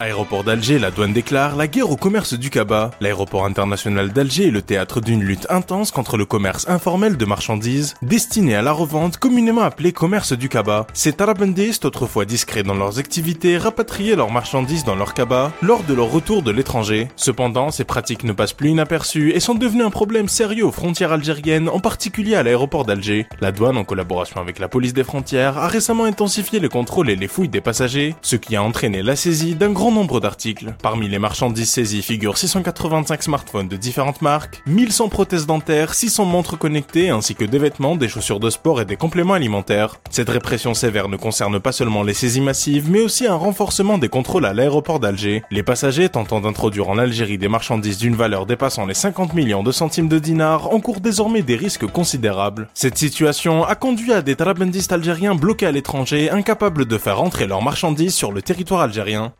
Aéroport d'Alger, la douane déclare la guerre au commerce du cabas. L'aéroport international d'Alger est le théâtre d'une lutte intense contre le commerce informel de marchandises destiné à la revente communément appelé commerce du cabas. Ces tarabendistes, autrefois discrets dans leurs activités, rapatriaient leurs marchandises dans leur cabas lors de leur retour de l'étranger. Cependant, ces pratiques ne passent plus inaperçues et sont devenues un problème sérieux aux frontières algériennes, en particulier à l'aéroport d'Alger. La douane, en collaboration avec la police des frontières, a récemment intensifié les contrôles et les fouilles des passagers, ce qui a entraîné la saisie d'un nombre d'articles. Parmi les marchandises saisies figurent 685 smartphones de différentes marques, 1100 prothèses dentaires, 600 montres connectées ainsi que des vêtements, des chaussures de sport et des compléments alimentaires. Cette répression sévère ne concerne pas seulement les saisies massives, mais aussi un renforcement des contrôles à l'aéroport d'Alger. Les passagers tentant d'introduire en Algérie des marchandises d'une valeur dépassant les 50 millions de centimes de dinars encourent désormais des risques considérables. Cette situation a conduit à des trabendistes algériens bloqués à l'étranger, incapables de faire entrer leurs marchandises sur le territoire algérien.